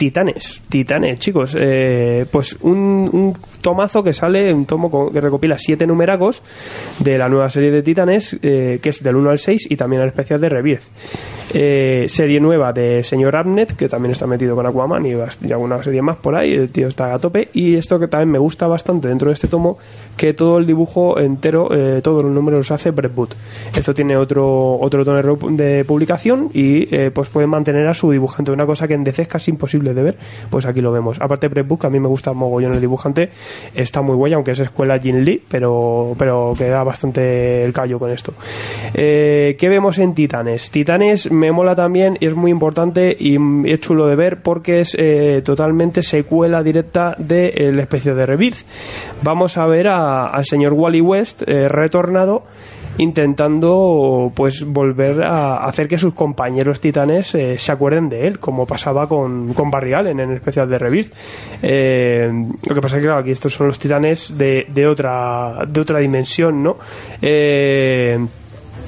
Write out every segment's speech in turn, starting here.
Titanes, Titanes, chicos. Eh, pues un, un tomazo que sale, un tomo que recopila siete numeracos de la nueva serie de Titanes, eh, que es del 1 al 6 y también el especial de Rebirth. Eh, serie nueva de Señor Arnett, que también está metido con Aquaman y, alguna serie más por ahí. El tío está a tope. Y esto que también me gusta bastante dentro de este tomo, que todo el dibujo entero, eh, todos los números los hace Brett. Esto tiene otro, otro tono de publicación y eh, pues puede mantener a su dibujante. Una cosa que en DC es casi imposible de ver, pues aquí lo vemos. Aparte Brett que a mí me gusta mogollón el dibujante, está muy guay, aunque es escuela Jin Lee, pero, pero queda bastante el callo con esto. ¿Qué vemos en Titanes? Titanes me mola también y es muy importante y mm, es chulo de ver porque es eh, totalmente secuela directa del especie de Rebirth. Vamos a ver al señor Wally West eh, retornado intentando pues volver a hacer que sus compañeros titanes eh, se acuerden de él, como pasaba con, con Barry Allen en el especial de Rebirth. Eh, lo que pasa es que claro, aquí estos son los titanes de, de otra de otra dimensión, ¿no? Eh,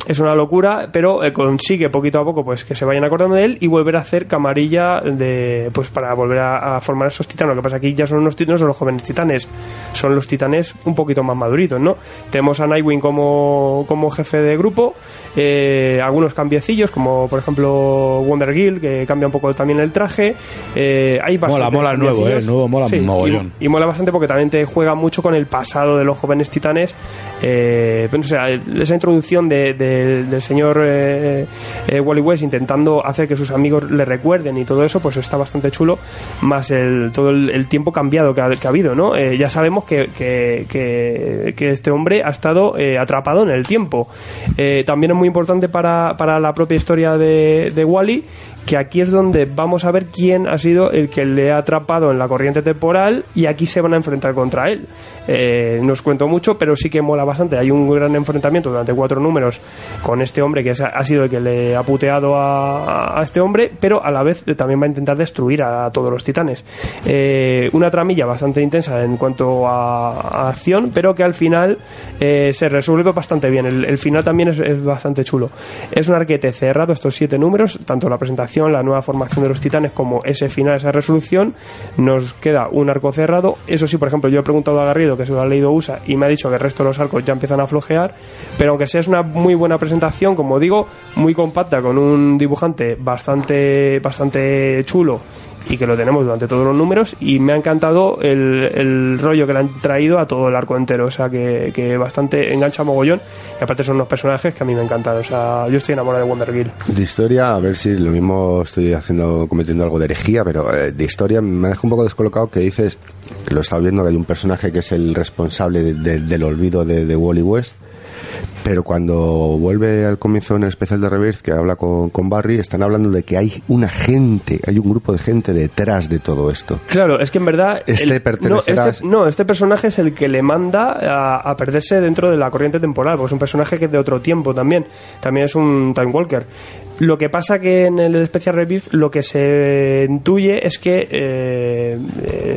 es una locura, pero eh, consigue poquito a poco pues que se vayan acordando de él y volver a hacer camarilla de pues para volver a, a formar esos titanes. Lo que pasa aquí ya son unos no son los jóvenes titanes, son los titanes un poquito más maduritos, ¿no? Tenemos a Nightwing como, como jefe de grupo, eh, algunos cambiecillos, como por ejemplo Wonder Girl, que cambia un poco también el traje. Eh, hay Mola, mola el nuevo, eh, el nuevo mola Sí, mogollón. y, y mola bastante porque también te juega mucho con el pasado de los jóvenes titanes. Eh, esa introducción de- de- del señor eh, eh, Wally West intentando hacer que sus amigos le recuerden y todo eso, pues está bastante chulo. Más el, todo el, tiempo cambiado que ha, que ha habido, ¿no? Eh, ya sabemos que, que, que- este hombre ha estado eh, atrapado en el tiempo. Eh, también es muy importante para, para la propia historia de, de Wally que aquí es donde vamos a ver quién ha sido el que le ha atrapado en la corriente temporal y aquí se van a enfrentar contra él. Eh, no os cuento mucho, pero sí que mola bastante. Hay un gran enfrentamiento durante cuatro números con este hombre que ha sido el que le ha puteado a, este hombre, pero a la vez también va a intentar destruir a, todos los titanes. Eh, una tramilla bastante intensa en cuanto a, acción, pero que al final eh, se resuelve bastante bien. El, el final también es, es bastante chulo. Es un arquete cerrado, estos siete números, tanto la presentación, la nueva formación de los titanes, como ese final, esa resolución. Nos queda un arco cerrado. Eso sí, por ejemplo, yo he preguntado a Garrido, que se lo ha leído USA, y me ha dicho que el resto de los arcos ya empiezan a flojear. Pero aunque sea es una muy buena presentación, como digo, muy compacta, con un dibujante bastante, bastante chulo y que lo tenemos durante todos los números y me ha encantado el, el rollo que le han traído a todo el arco entero, o sea que, que bastante engancha mogollón y aparte son unos personajes que a mí me encantan, o sea yo estoy enamorado de Wonder Girl. De historia, a ver si lo mismo estoy haciendo, cometiendo algo de herejía, pero eh, de historia me deja un poco descolocado que dices, que lo he estado viendo, que hay un personaje que es el responsable de- de- del olvido de, de Wally West, pero cuando vuelve al comienzo en el especial de Rebirth, que habla con, con Barry, están hablando de que hay una gente, hay un grupo de gente detrás de todo esto. Claro, es que en verdad Este el- pertenecerá- no, este, no, este personaje es el que le manda a, a perderse dentro de la corriente temporal, porque es un personaje que es de otro tiempo también, también es un Time Walker. Lo que pasa que en el especial Rebirth lo que se intuye es que eh,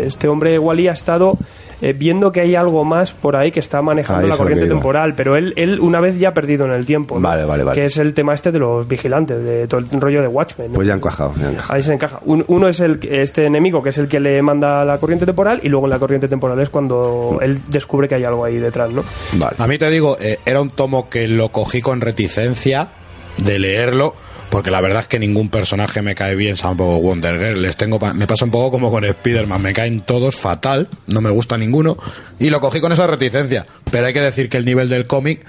este hombre Wally ha estado eh, viendo que hay algo más por ahí que está manejando Ahí la corriente temporal, pero él, él una vez ya ha perdido en el tiempo, ¿no? Vale, vale, vale. que es el tema este de los vigilantes, de todo el rollo de Watchmen. ¿no? Pues ya han encajado, ya han encajado. Ahí se encaja. Un- uno es el este enemigo que es el que le manda la corriente temporal y luego en la corriente temporal es cuando él descubre que hay algo ahí detrás, ¿no? Vale. A mí te digo, eh, era un tomo que lo cogí con reticencia de leerlo, porque la verdad es que ningún personaje me cae bien, salvo Wonder Girl. Les tengo, pa- me pasa un poco como con Spider-Man, me caen todos fatal, no me gusta ninguno, y lo cogí con esa reticencia. Pero hay que decir que el nivel del cómic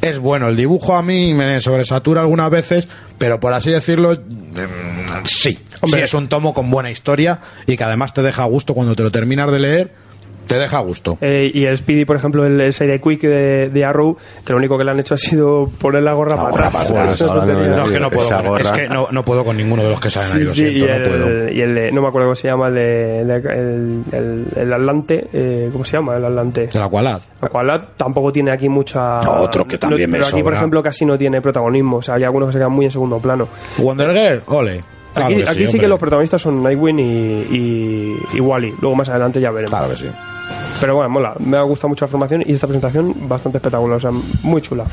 es bueno. El dibujo a mí me sobresatura algunas veces, pero por así decirlo, mm, sí. Hombre. Sí, es un tomo con buena historia y que además te deja a gusto cuando te lo terminas de leer. Te deja a gusto. Eh, y el Speedy, por ejemplo, el, el Side Quick de, de Arrow, que lo único que le han hecho ha sido poner la gorra para gorra atrás. para no es que no puedo. Es que no, no puedo con ninguno de los que salen ahí, lo sí, siento, y, no puedo. el, y el de- no me acuerdo cómo se llama, el de, el, el, el Atlante, eh, ¿cómo se llama? El Atlante. El Aqualad. Aqualad tampoco tiene aquí mucha. Otro que también no- me Pero aquí, por ejemplo, casi no tiene protagonismo. O sea, hay algunos que se quedan muy en segundo plano. Wonder Girl, ole. Claro Aquí, que aquí sí, que los protagonistas son Nightwing y, y, y Wally. Luego más adelante ya veremos. Claro que sí. Pero bueno, mola. Me ha gustado mucho la formación y esta presentación bastante espectacular. O sea, muy chula.